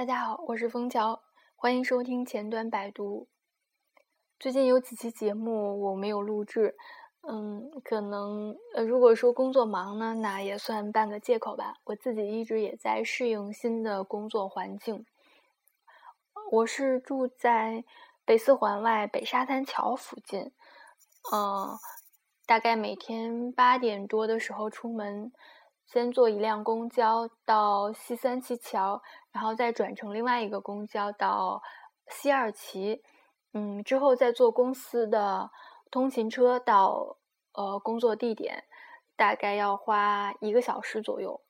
大家好，我是枫桥，欢迎收听前端百读。最近有几期节目我没有录制，嗯，可能呃，如果说工作忙呢，那也算半个借口吧。我自己一直也在适应新的工作环境。我是住在北四环外北沙滩桥附近，嗯，大概每天八点多的时候出门。先坐一辆公交到西三旗桥，然后再转乘另外一个公交到西二旗，嗯，之后再坐公司的通勤车到呃工作地点，大概要花一个小时左右。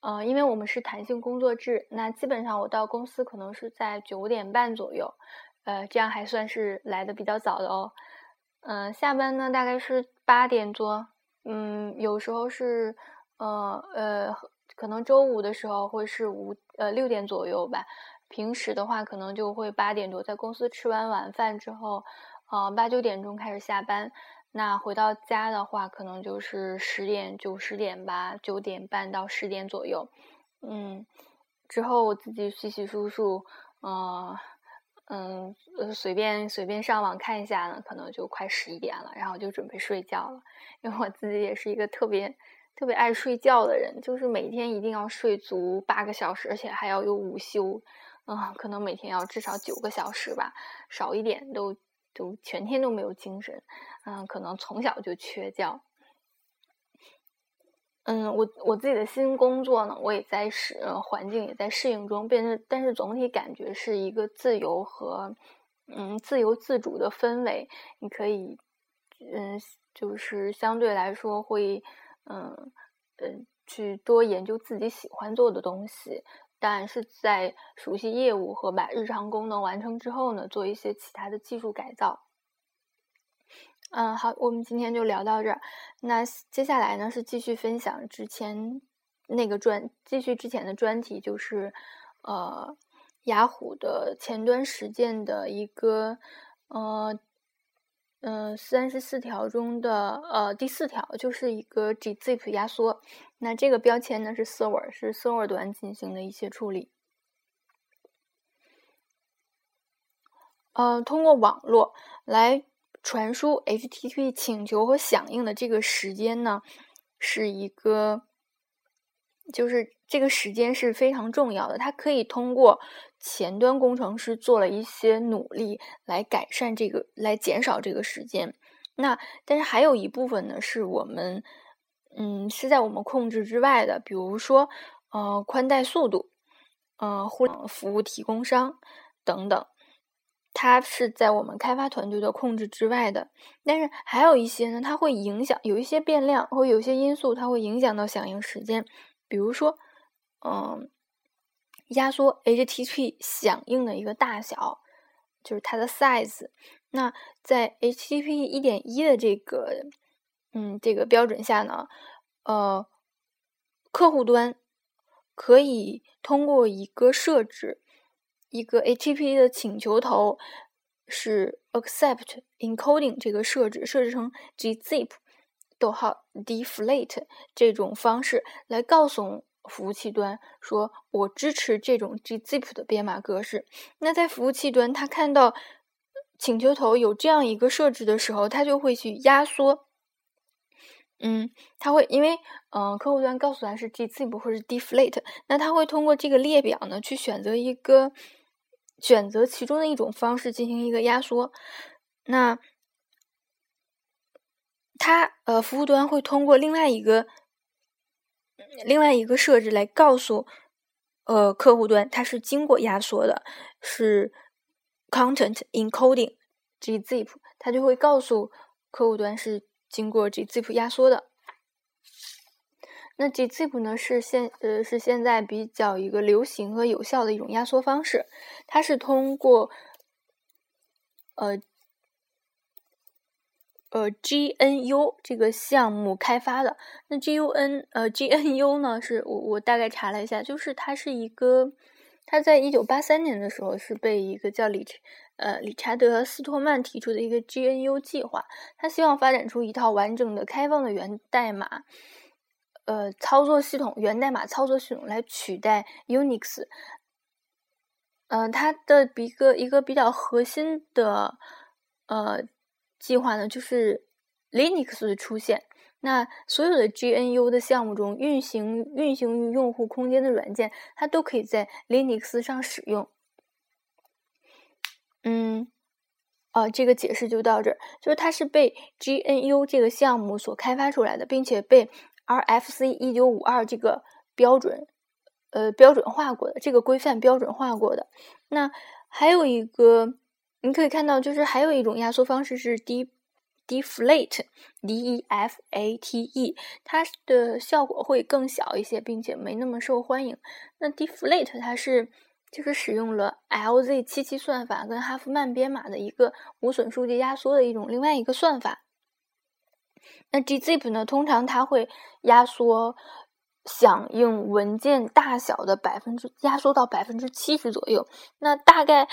呃，因为我们是弹性工作制，那基本上我到公司可能是在九点半左右，呃，这样还算是来的比较早的哦。嗯，下班呢大概是八点多。嗯，有时候是，呃呃，可能周五的时候会是五呃六点左右吧。平时的话，可能就会八点多，在公司吃完晚饭之后，呃八九点钟开始下班。那回到家的话，可能就是十点九十点吧，九点半到十点左右。嗯，之后我自己洗洗漱漱，呃。嗯，随便随便上网看一下呢，可能就快十一点了，然后就准备睡觉了。因为我自己也是一个特别特别爱睡觉的人，就是每天一定要睡足八个小时，而且还要有午休。嗯，可能每天要至少九个小时吧，少一点都都全天都没有精神。嗯，可能从小就缺觉。嗯，我我自己的新工作呢，我也在适环境也在适应中，变成但是总体感觉是一个自由和嗯自由自主的氛围。你可以嗯，就是相对来说会嗯嗯去多研究自己喜欢做的东西，但是在熟悉业务和把日常功能完成之后呢，做一些其他的技术改造。嗯，好，我们今天就聊到这儿。那接下来呢是继续分享之前那个专，继续之前的专题，就是呃，雅虎的前端实践的一个呃嗯三十四条中的呃第四条，就是一个 gzip 压缩。那这个标签呢是 server，是 server 端进行的一些处理。呃，通过网络来。传输 HTTP 请求和响应的这个时间呢，是一个，就是这个时间是非常重要的。它可以通过前端工程师做了一些努力来改善这个，来减少这个时间。那但是还有一部分呢，是我们，嗯，是在我们控制之外的，比如说，呃，宽带速度，呃，互联网服务提供商等等。它是在我们开发团队的控制之外的，但是还有一些呢，它会影响有一些变量或有些因素，它会影响到响应时间。比如说，嗯，压缩 HTTP 响应的一个大小，就是它的 size。那在 HTTP 一点一的这个，嗯，这个标准下呢，呃，客户端可以通过一个设置。一个 HTTP 的请求头是 accept encoding 这个设置设置成 gzip，逗号 deflate 这种方式来告诉服务器端说，我支持这种 gzip 的编码格式。那在服务器端，它看到请求头有这样一个设置的时候，它就会去压缩。嗯，它会因为嗯，客户端告诉它是 gzip 或者 deflate，那它会通过这个列表呢去选择一个。选择其中的一种方式进行一个压缩，那它呃服务端会通过另外一个另外一个设置来告诉呃客户端它是经过压缩的，是 content encoding gzip，它就会告诉客户端是经过 gzip 压缩的。那 gzip 呢是现呃是现在比较一个流行和有效的一种压缩方式，它是通过呃呃 GNU 这个项目开发的。那 GUN 呃 GNU 呢是我我大概查了一下，就是它是一个，它在一九八三年的时候是被一个叫理呃理查德斯托曼提出的一个 GNU 计划，他希望发展出一套完整的开放的源代码。呃，操作系统源代码操作系统来取代 Unix，呃，它的一个一个比较核心的呃计划呢，就是 Linux 的出现。那所有的 GNU 的项目中运行运行于用户空间的软件，它都可以在 Linux 上使用。嗯，啊，这个解释就到这儿，就是它是被 GNU 这个项目所开发出来的，并且被 RFC 一九五二这个标准，呃，标准化过的，这个规范标准化过的。那还有一个，你可以看到，就是还有一种压缩方式是 D。Deflate，D E F A T E，它的效果会更小一些，并且没那么受欢迎。那 Deflate 它是就是使用了 LZ77 算法跟哈夫曼编码的一个无损数据压缩的一种另外一个算法。那 gzip 呢，通常它会压缩响应文件大小的百分之压缩到百分之七十左右。那大概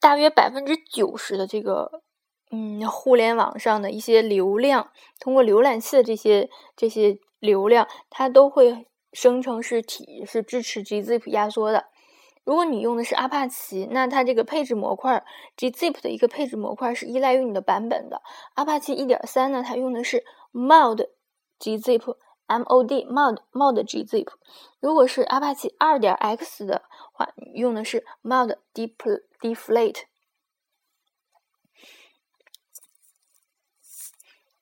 大约百分之九十的这个。嗯，互联网上的一些流量，通过浏览器的这些这些流量，它都会生成是体是支持 gzip 压缩的。如果你用的是阿帕奇，那它这个配置模块 gzip 的一个配置模块是依赖于你的版本的。阿帕奇1.3呢，它用的是 mod gzip mod mod mod gzip。如果是阿帕奇 2.x 的话，用的是 mod deflate。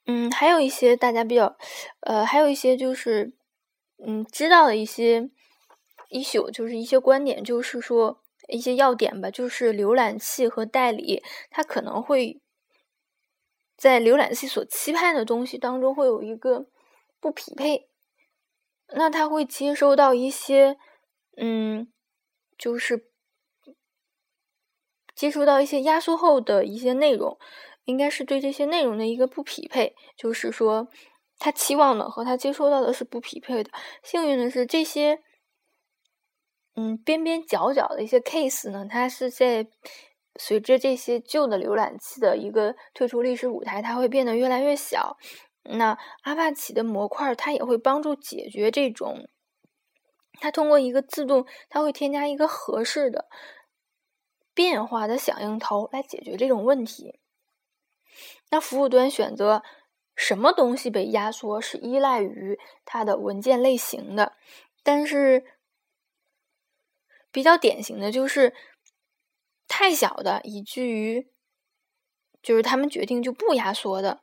嗯，还有一些大家比较，呃，还有一些就是，嗯，知道的一些 issue，就是一些观点，就是说一些要点吧，就是浏览器和代理，它可能会在浏览器所期盼的东西当中会有一个不匹配，那它会接收到一些，嗯，就是接收到一些压缩后的一些内容。应该是对这些内容的一个不匹配，就是说他期望的和他接收到的是不匹配的。幸运的是，这些嗯边边角角的一些 case 呢，它是在随着这些旧的浏览器的一个退出历史舞台，它会变得越来越小。那阿帕奇的模块它也会帮助解决这种，它通过一个自动，它会添加一个合适的变化的响应头来解决这种问题。那服务端选择什么东西被压缩是依赖于它的文件类型的，但是比较典型的就是太小的，以至于就是他们决定就不压缩的。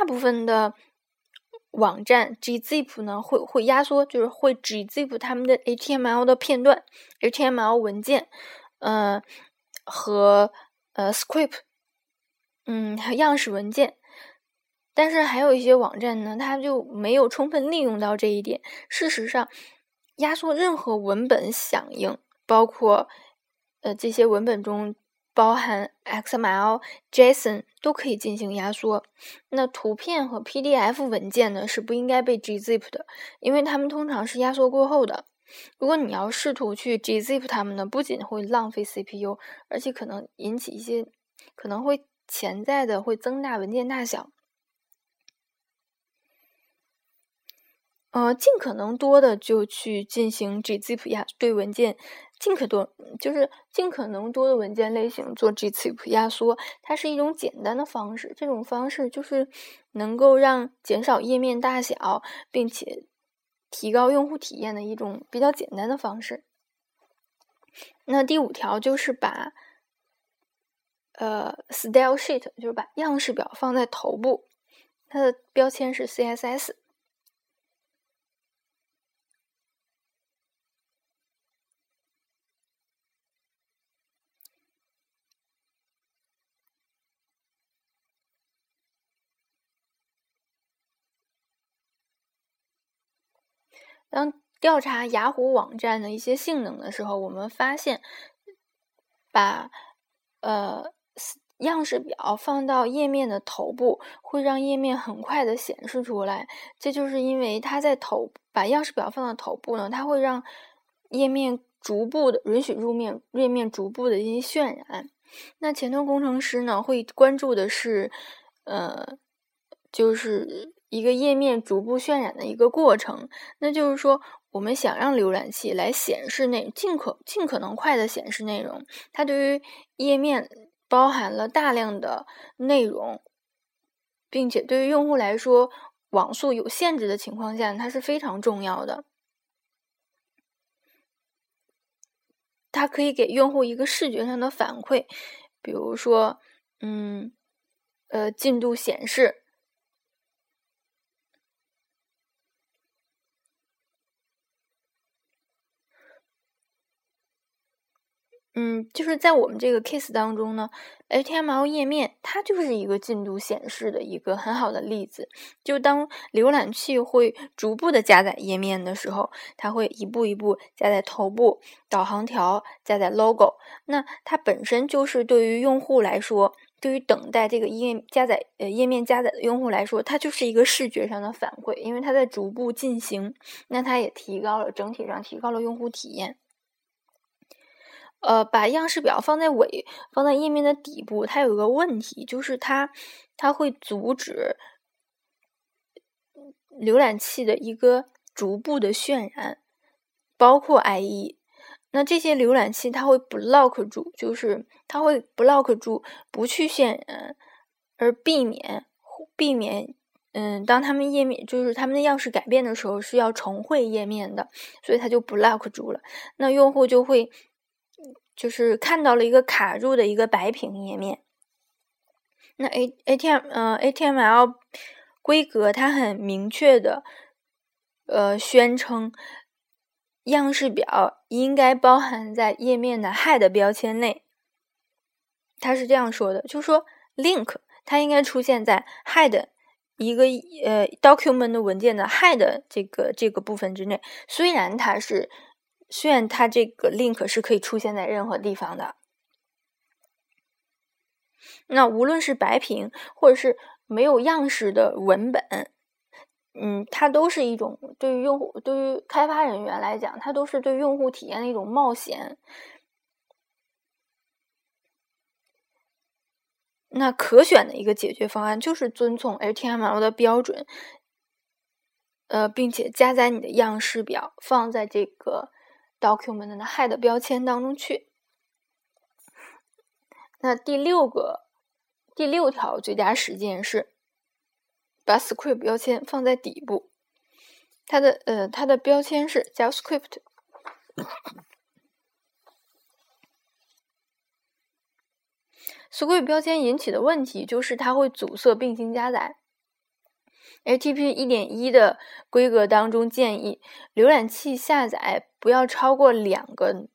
大部分的网站 gzip 呢会会压缩，就是会 gzip 他们的 HTML 的片段、HTML 文件。呃，和呃，script，嗯，还样式文件，但是还有一些网站呢，它就没有充分利用到这一点。事实上，压缩任何文本响应，包括呃这些文本中包含 XML、JSON 都可以进行压缩。那图片和 PDF 文件呢，是不应该被 gzip 的，因为它们通常是压缩过后的。如果你要试图去 gzip 它们呢，不仅会浪费 CPU，而且可能引起一些，可能会潜在的会增大文件大小。呃，尽可能多的就去进行 gzip 压对文件，尽可多就是尽可能多的文件类型做 gzip 压缩，它是一种简单的方式。这种方式就是能够让减少页面大小，并且。提高用户体验的一种比较简单的方式。那第五条就是把呃 style sheet，就是把样式表放在头部，它的标签是 CSS。当调查雅虎网站的一些性能的时候，我们发现，把呃样式表放到页面的头部，会让页面很快的显示出来。这就是因为它在头把样式表放到头部呢，它会让页面逐步的允许入面页面逐步的进行渲染。那前端工程师呢，会关注的是，呃，就是。一个页面逐步渲染的一个过程，那就是说，我们想让浏览器来显示内尽可尽可能快的显示内容，它对于页面包含了大量的内容，并且对于用户来说，网速有限制的情况下，它是非常重要的。它可以给用户一个视觉上的反馈，比如说，嗯，呃，进度显示。嗯，就是在我们这个 case 当中呢，HTML 页面它就是一个进度显示的一个很好的例子。就当浏览器会逐步的加载页面的时候，它会一步一步加载头部、导航条、加载 logo。那它本身就是对于用户来说，对于等待这个页加载呃页面加载的用户来说，它就是一个视觉上的反馈，因为它在逐步进行，那它也提高了整体上提高了用户体验。呃，把样式表放在尾，放在页面的底部，它有一个问题，就是它它会阻止浏览器的一个逐步的渲染，包括 IE。那这些浏览器它会 block 住，就是它会 block 住不去渲染，而避免避免嗯，当他们页面就是他们的样式改变的时候是要重绘页面的，所以它就 block 住了。那用户就会。就是看到了一个卡住的一个白屏页面。那 A A T M 呃 A T M L 规格它很明确的呃宣称样式表应该包含在页面的 head 标签内。它是这样说的，就是说 link 它应该出现在 head 一个呃 document 文件的 head 这个这个部分之内，虽然它是。虽然它这个 link 是可以出现在任何地方的，那无论是白屏或者是没有样式的文本，嗯，它都是一种对于用户、对于开发人员来讲，它都是对用户体验的一种冒险。那可选的一个解决方案就是遵从 HTML 的标准，呃，并且加载你的样式表放在这个。Document 的 head 标签当中去。那第六个第六条最佳实践是把 script 标签放在底部，它的呃它的标签是 JavaScript。script 标签引起的问题就是它会阻塞并行加载。HTTP 一点一的规格当中建议，浏览器下载不要超过两个，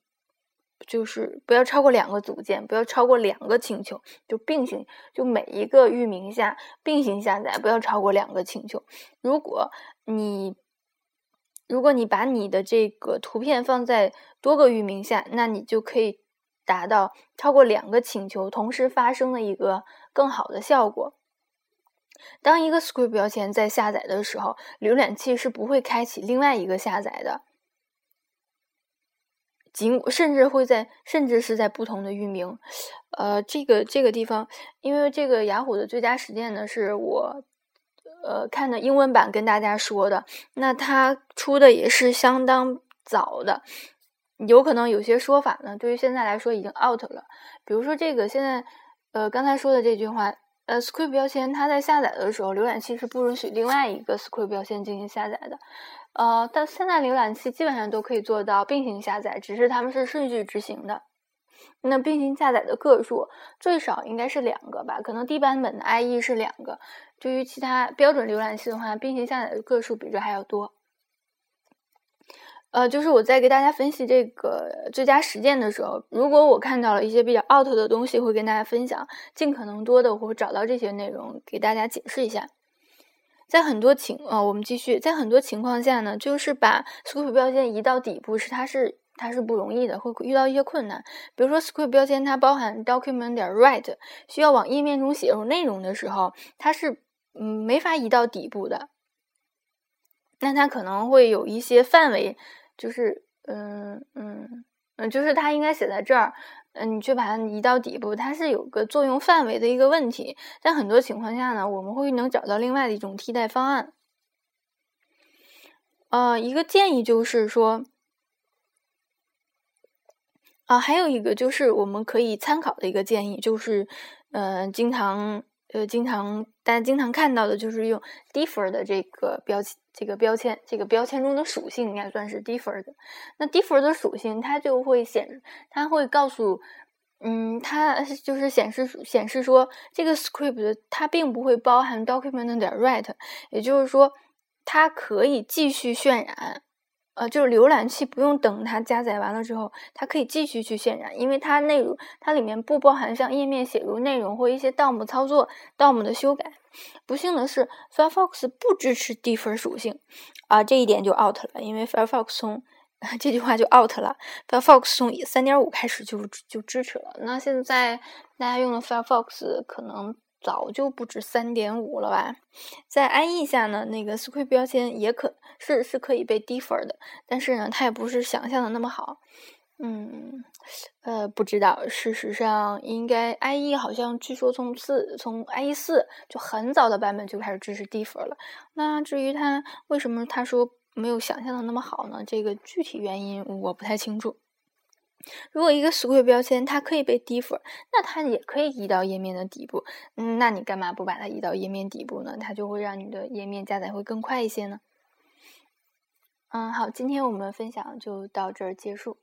就是不要超过两个组件，不要超过两个请求，就并行，就每一个域名下并行下载，不要超过两个请求。如果你如果你把你的这个图片放在多个域名下，那你就可以达到超过两个请求同时发生的一个更好的效果。当一个 script 标签在下载的时候，浏览器是不会开启另外一个下载的，仅甚至会在甚至是在不同的域名。呃，这个这个地方，因为这个雅虎的最佳实践呢，是我呃看的英文版跟大家说的，那它出的也是相当早的，有可能有些说法呢，对于现在来说已经 out 了。比如说这个现在呃刚才说的这句话。呃，script 标签它在下载的时候，浏览器是不允许另外一个 script 标签进行下载的。呃，但现在浏览器基本上都可以做到并行下载，只是它们是顺序执行的。那并行下载的个数最少应该是两个吧？可能低版本的 IE 是两个。对于其他标准浏览器的话，并行下载的个数比这还要多。呃，就是我在给大家分析这个最佳实践的时候，如果我看到了一些比较 out 的东西，会跟大家分享，尽可能多的我会找到这些内容给大家解释一下。在很多情呃，我们继续，在很多情况下呢，就是把 script 标签移到底部是它是它是不容易的，会遇到一些困难。比如说 script 标签它包含 document 点 write，需要往页面中写入内容的时候，它是嗯没法移到底部的。那它可能会有一些范围。就是，嗯嗯嗯，就是它应该写在这儿，嗯，你去把它移到底部，它是有个作用范围的一个问题。在很多情况下呢，我们会能找到另外的一种替代方案。呃，一个建议就是说，啊，还有一个就是我们可以参考的一个建议就是，呃，经常呃，经常大家经常看到的就是用 differ 的这个标签，这个标签，这个标签中的属性应该算是 differ 的。那 differ 的属性，它就会显，它会告诉。嗯，它就是显示显示说，这个 script 它并不会包含 document 点 write，也就是说，它可以继续渲染，呃，就是浏览器不用等它加载完了之后，它可以继续去渲染，因为它内容它里面不包含像页面写入内容或一些 DOM 操作、DOM 的修改。不幸的是，Firefox 不支持 differ 属性，啊，这一点就 out 了，因为 Firefox 从 这句话就 out 了。Firefox 从三点五开始就就支持了。那现在大家用的 Firefox 可能早就不止三点五了吧？在 IE 下呢，那个 script 标签也可是是可以被 differ 的，但是呢，它也不是想象的那么好。嗯，呃，不知道。事实上，应该 IE 好像据说从四从 IE 四就很早的版本就开始支持 differ 了。那至于它为什么他说？没有想象的那么好呢，这个具体原因我不太清楚。如果一个俗语标签它可以被 differ，那它也可以移到页面的底部。嗯，那你干嘛不把它移到页面底部呢？它就会让你的页面加载会更快一些呢。嗯，好，今天我们分享就到这儿结束。